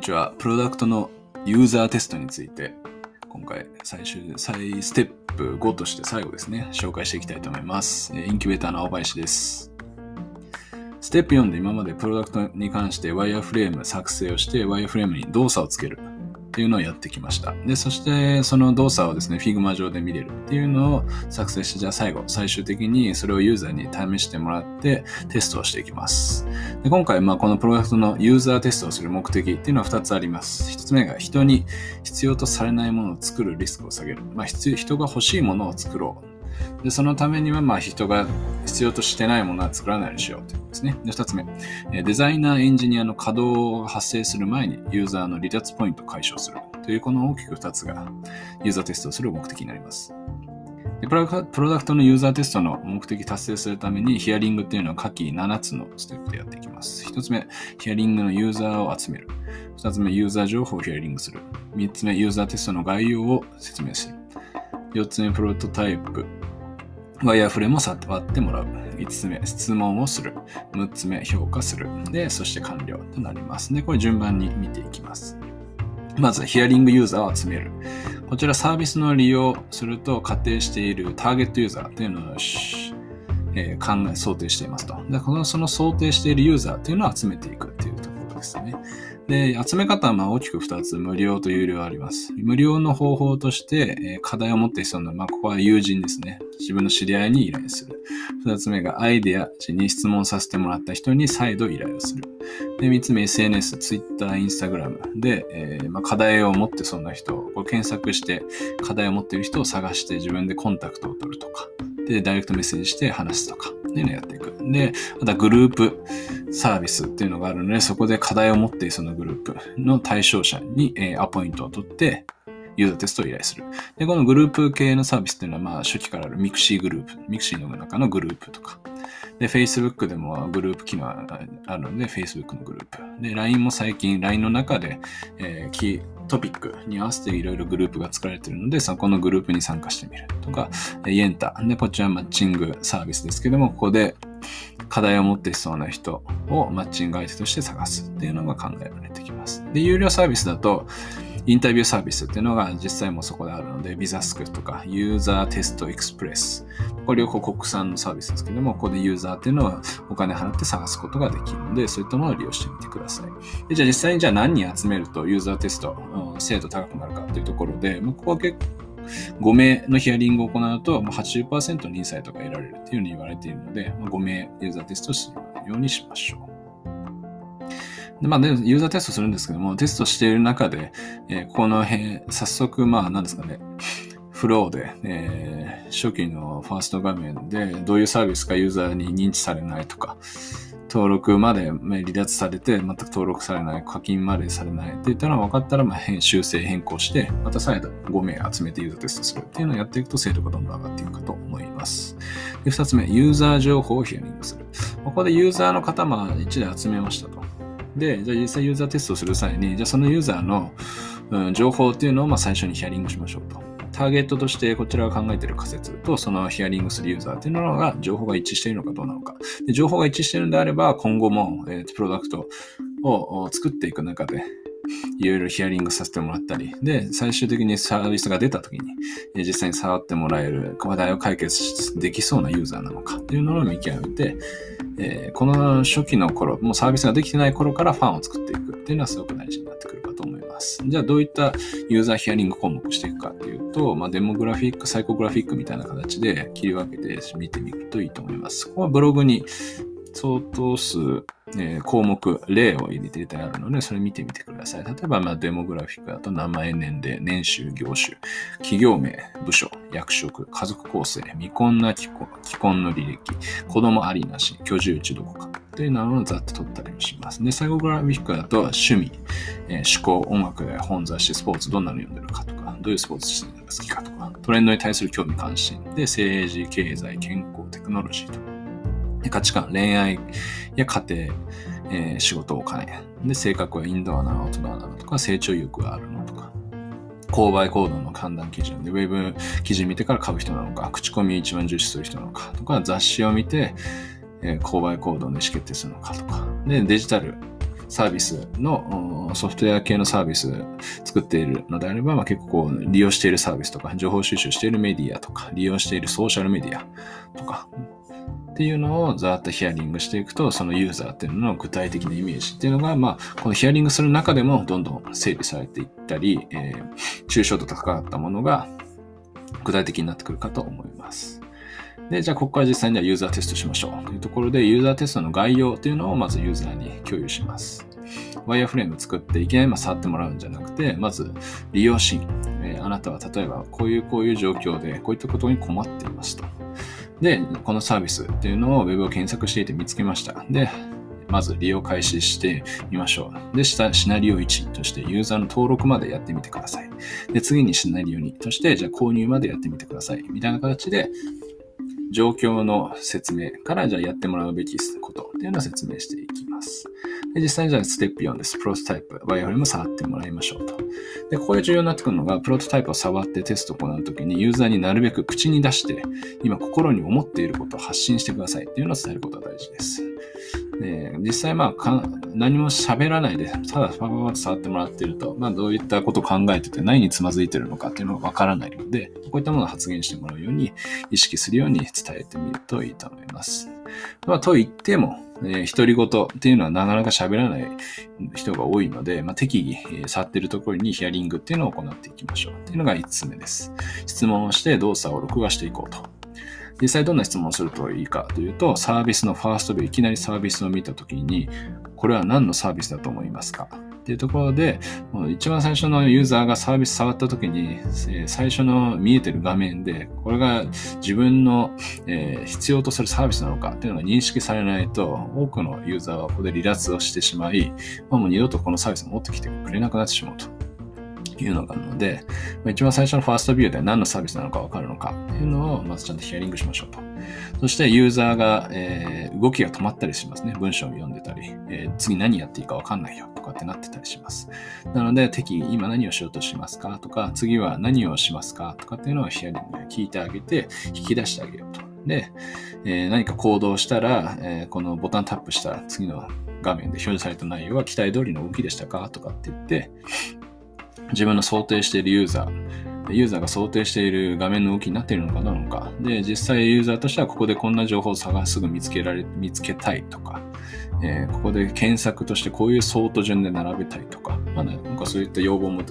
にちは。プロダクトのユーザーテストについて、今回最終、再ステップ5として最後ですね、紹介していきたいと思います。インキュベーターの青林です。ステップ4で今までプロダクトに関してワイヤーフレーム作成をして、ワイヤーフレームに動作をつけるっていうのをやってきました。で、そしてその動作をですね、Figma 上で見れるっていうのを作成して、じゃあ最後、最終的にそれをユーザーに試してもらってテストをしていきます。で今回、まあ、このプロダクトのユーザーテストをする目的っていうのは2つあります。1つ目が人に必要とされないものを作るリスクを下げる。まあ、人が欲しいものを作ろう。で、そのためには、まあ、人が必要としてないものは作らないようにしようということですね。で、2つ目、デザイナー、エンジニアの稼働が発生する前にユーザーの離脱ポイントを解消するというこの大きく2つがユーザーテストをする目的になります。でプロダクプロダクトのユーザーテストの目的達成するためにヒアリングっていうのは下記7つのステップでやっていきます。1つ目、ヒアリングのユーザーを集める。2つ目、ユーザー情報をヒアリングする。3つ目、ユーザーテストの概要を説明する。4つ目、プロトタイプ。ワイヤーフレームを割ってもらう。5つ目、質問をする。6つ目、評価する。で、そして完了となります。で、これ順番に見ていきます。まず、ヒアリングユーザーを集める。こちらサービスの利用すると仮定しているターゲットユーザーというのを、えー考え、想定していますと。で、この、その想定しているユーザーというのを集めていくっていうとですね。で、集め方はま大きく2つ、無料と有料あります。無料の方法として、え課題を持っていそうな、まあここは友人ですね。自分の知り合いに依頼する。2つ目がアイデアに質問させてもらった人に再度依頼をする。で、3つ目 SNS、Twitter、Instagram で、えーまあ、課題を持ってそうな人を検索して課題を持っている人を探して自分でコンタクトを取るとか、で、ダイレクトメッセージして話すとか、っていうのをやっていく。で、またグループサービスっていうのがあるので、そこで課題を持っているそのグループの対象者に、えーアポイントを取って、ユーザーテストを依頼する。で、このグループ系のサービスっていうのは、まあ、初期からある mixi グループ、 mixi の中のグループとか、で、Facebook でもグループ機能あるので、Facebook のグループ。で、LINE も最近、LINE の中で、えーキートピックに合わせていろいろグループが作られているので、そこのグループに参加してみるとか、えーイエンタ。で、こっちはマッチングサービスですけども、ここで課題を持っていそうな人をマッチング相手として探すっていうのが考えられてきます。で、有料サービスだと、インタビューサービスっていうのが実際もそこであるので、ビザスクとかユーザーテストエクスプレス。これ両方国産のサービスですけども、ここでユーザーっていうのはお金払って探すことができるので、そういったものを利用してみてください。でじゃあ実際にじゃあ何人集めるとユーザーテスト、うん精度高くなるかっていうところで、もうここは結構5名のヒアリングを行うと、80%のインサイトが得られるっていうふうに言われているので、5名ユーザーテストをするようにしましょう。でまあ、でユーザーテストするんですけども、テストしている中で、えーこの辺、早速、まあ、なんですかね、フローで、えー初期のファースト画面で、どういうサービスかユーザーに認知されないとか、登録まで離脱されて、全く登録されない、課金までされないっていったのが分かったら、まあ、修正変更して、また再度5名集めてユーザーテストするっていうのをやっていくと精度がどんどん上がっていくかと思います。で、2つ目、ユーザー情報をヒアリングする。ここでユーザーの方、まあ、1台集めましたと。で、じゃあ実際ユーザーテストする際に、じゃあそのユーザーの、うん、情報っていうのをまあ最初にヒアリングしましょうと。ターゲットとしてこちらが考えている仮説とそのヒアリングするユーザーっていうのが情報が一致しているのかどうなのか。で情報が一致しているのであれば今後も、えープロダクトを作っていく中でいろいろヒアリングさせてもらったり、で、最終的にサービスが出た時に、実際に触ってもらえる課題を解決できそうなユーザーなのかっていうのを見極めて、えーこの初期の頃、もうサービスができてない頃からファンを作っていくっていうのはすごく大事になってくるかと思います。じゃあどういったユーザーヒアリング項目をしていくかっていうと、まあ、デモグラフィック、サイコグラフィックみたいな形で切り分けて見てみるといいと思います。ここはブログに相当数、えー項目、例を入れていたあるので、それ見てみてください。例えば、まあ、デモグラフィックだと名前、年齢、年収、業種、企業名、部署、役職、家族構成、未婚な既婚既婚の履歴、子供ありなし、居住地どこか。というのをざっと取ったりもします。で、サイコグラフィックだと趣味、えー思考、音楽や本雑誌、スポーツ、どんなの読んでるかとか、どういうスポーツしてるのが好きかとか、トレンドに対する興味関心、で、政治、経済、健康、テクノロジーとか、価値観、恋愛や家庭、えー仕事、お金。で、性格はインドアなの、大人なのとか、成長欲があるのとか、購買行動の判断基準。で、ウェブ記事見てから買う人なのか、口コミ一番重視する人なのかとか、雑誌を見て、えー購買行動の意思決定するのかとか、で、デジタルサービスの、ソフトウェア系のサービス作っているのであれば、まあ、結構利用しているサービスとか、情報収集しているメディアとか、利用しているソーシャルメディアとか、っていうのをざーっとヒアリングしていくと、そのユーザーっていうのの具体的なイメージっていうのが、まあ、このヒアリングする中でもどんどん整理されていったり、えー、抽象度高かったものが具体的になってくるかと思います。で、じゃあここから実際にはユーザーテストしましょうというところで、ユーザーテストの概要というのをまずユーザーに共有します。ワイヤーフレーム作っていきなり触ってもらうんじゃなくて、まず利用シーン。え、あなたは例えばこういうこういう状況でこういったことに困っていますと。で、このサービスっていうのを Web を検索していて見つけました。で、まず利用開始してみましょう。で、下、シナリオ1としてユーザーの登録までやってみてください。で、次にシナリオ2として、じゃあ購入までやってみてください。みたいな形で、状況の説明から、じゃあやってもらうべきことっていうのを説明していきます。で実際にじゃあステップ4です。プロトタイプ。ワイヤフレーム触ってもらいましょうと。で、ここで重要になってくるのが、プロトタイプを触ってテストを行うときに、ユーザーになるべく口に出して、今心に思っていることを発信してくださいっていうのを伝えることが大事です。で実際まあか何も喋らないで、ただパパパと触ってもらってると、まあどういったことを考えてて何につまずいてるのかっていうのがわからないので、こういったものを発言してもらうように意識するように伝えてみるといいと思います。まあと言っても、えー、独り言っていうのはなかなか喋らない人が多いので、まあ、適宜、えー、触ってるところにヒアリングっていうのを行っていきましょうっていうのが5つ目です。質問をして動作を録画していこうと。実際どんな質問をするといいかというと、サービスのファーストビュー、いきなりサービスを見たときに、これは何のサービスだと思いますか？っていうところで、もう一番最初のユーザーがサービス触った時に、最初の見えてる画面で、これが自分の、え必要とするサービスなのかっていうのが認識されないと、多くのユーザーはここで離脱をしてしまい、ま、もう二度とこのサービスを持ってきてくれなくなってしまうと。いうのがあるので、まあ、一番最初のファーストビューで何のサービスなのかわかるのかっていうのをまずちゃんとヒアリングしましょうと。そしてユーザーが、えー、動きが止まったりしますね。文章を読んでたり、えー、次何やっていいかわかんないよとかってなってたりします。なので適宜今何をしようとしますかとか、次は何をしますかとかっていうのをヒアリングで聞いてあげて、引き出してあげようと。で、えー、何か行動したら、えー、このボタンタップしたら次の画面で表示された内容は期待通りの動きでしたかとかって言って、自分の想定しているユーザー、ユーザーが想定している画面の動きになっているのかどうのか。で、実際ユーザーとしてはここでこんな情報を探すぐ見つけられ、見つけたいとか、えー、ここで検索としてこういうソート順で並べたいとか、まあね、なんかそういった要望も、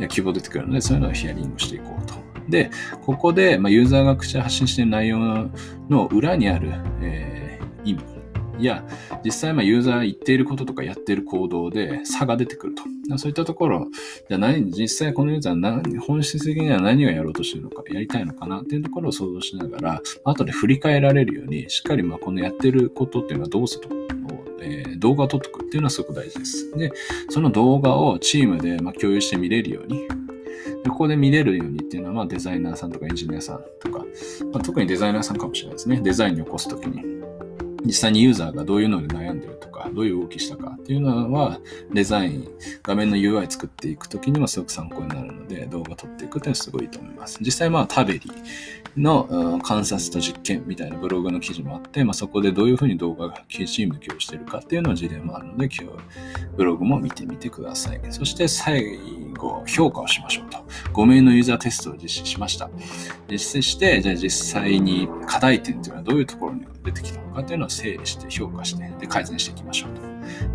や希望出てくるので、そういうのをヒアリングしていこうと。で、ここで、まあ、ユーザーが口で発信している内容の裏にある、えー、意味いや、実際まあユーザー言っていることとかやっている行動で差が出てくると。そういったところ、じゃあ何、実際このユーザー何、本質的には何をやろうとしているのか、やりたいのかなっていうところを想像しながら、後で振り返られるように、しっかりまあこのやってることっていうのはどうすると。え、動画を撮っておくっていうのはすごく大事です。で、その動画をチームでま共有して見れるように、でここで見れるようにっていうのは、まあ、デザイナーさんとかエンジニアさんとか、まあ、特にデザイナーさんかもしれないですね。デザインに起こすときに。実際にユーザーがどういうので悩んでるとか、どういう動きしたかっていうのは、デザイン、画面の UI 作っていくときにもすごく参考になるので、動画撮っていくっていうのはすごいと思います。実際まあ、タベリの観察と実験みたいなブログの記事もあって、まあ、そこでどういうふうに動画がチーム共有してるかっていうのは事例もあるので、今日ブログも見てみてください。そして最後、評価をしましょうと。5名のユーザーテストを実施しました。実施して、じゃあ実際に課題点というのはどういうところに出てきたのかというのを整理して評価して、で改善していきましょう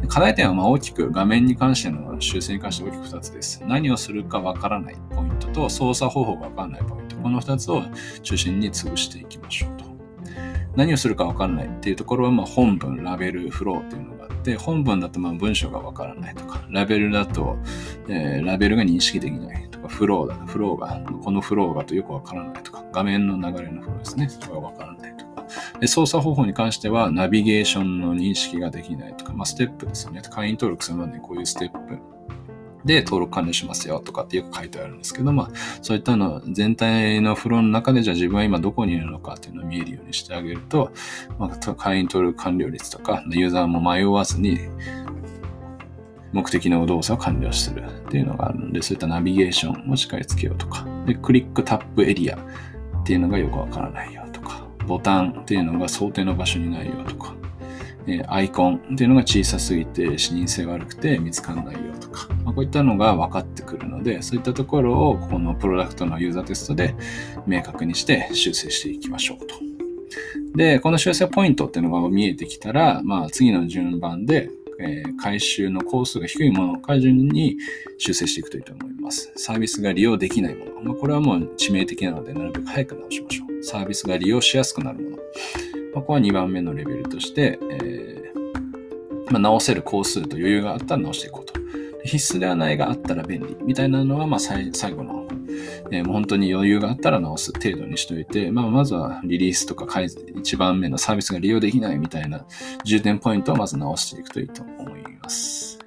と。課題点はま大きく画面に関しての修正に関して大きく2つです。何をするかわからないポイントと操作方法がわからないポイント。この2つを中心に潰していきましょうと。何をするかわからないっていうところは、まあ本文、ラベル、フローっていうのがあって、本文だとまあ文章がわからないとか、ラベルだと、えー、ラベルが認識できないとか、フローだ、フローが、このフローがとよくわからないとか、画面の流れのフローですね、とかわからないとか。で操作方法に関しては、ナビゲーションの認識ができないとか、まあ、ステップですよね。会員登録するまでにこういうステップで登録完了しますよとかってよく書いてあるんですけど、まあ、そういったの全体のフローの中でじゃあ自分は今どこにいるのかっていうのを見えるようにしてあげると、まあ、会員登録完了率とか、ユーザーも迷わずに目的の動作を完了するっていうのがあるので、そういったナビゲーションをしっかりつけようとか、で、クリックタップエリアっていうのがよくわからないよとか、ボタンっていうのが想定の場所にないよとか、えアイコンっていうのが小さすぎて視認性が悪くて見つかんないよとか、まあ、こういったのが分かってくるので、そういったところをこのプロダクトのユーザーテストで明確にして修正していきましょうと。で、この修正ポイントっていうのが見えてきたら、まあ次の順番で、えー、回収の工数が低いものを順に修正していくといいと思います。サービスが利用できないもの。まあ、これはもう致命的なので、なるべく早く直しましょう。サービスが利用しやすくなるもの。まあ、ここは2番目のレベルとして、えー、まあ、直せる工数と余裕があったら直していこうと。必須ではないがあったら便利みたいなのは、まあ最後のえー、もう本当に余裕があったら直す程度にしといて、まあ、まずはリリースとか改、一番目のサービスが利用できないみたいな重点ポイントをまず直していくといいと思います。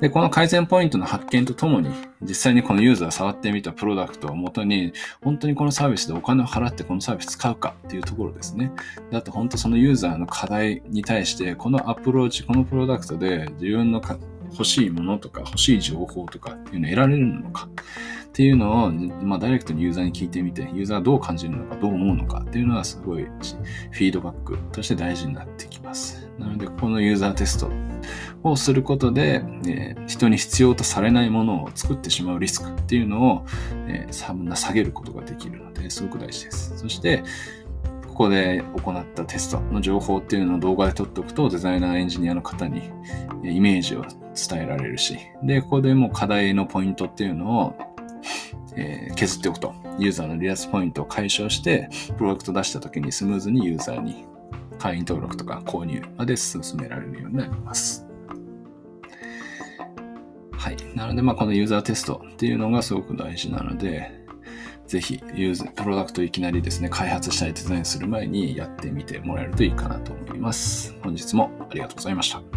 で、この改善ポイントの発見とともに、実際にこのユーザーが触ってみたプロダクトをもとに、本当にこのサービスでお金を払ってこのサービス使うかっていうところですね。であと本当そのユーザーの課題に対して、このアプローチ、このプロダクトで自分の欲しいものとか欲しい情報とかっていうのを得られるのか。っていうのを、まあ、ダイレクトにユーザーに聞いてみて、ユーザーがどう感じるのか、どう思うのかっていうのはすごいフィードバックとして大事になってきます。なので、このユーザーテストをすることで、えー、人に必要とされないものを作ってしまうリスクっていうのを、えー、下げることができるので、すごく大事です。そして、ここで行ったテストの情報っていうのを動画で撮っておくと、デザイナーエンジニアの方にイメージを伝えられるし、で、ここでもう課題のポイントっていうのをえー、削っておくと、ユーザーの離脱ポイントを解消して、プロダクト出した時にスムーズにユーザーに会員登録とか購入まで進められるようになります。はい。なので、まあ、このユーザーテストっていうのがすごく大事なので、ぜひ、ユーズ、プロダクトいきなりですね、開発したりデザインする前にやってみてもらえるといいかなと思います。本日もありがとうございました。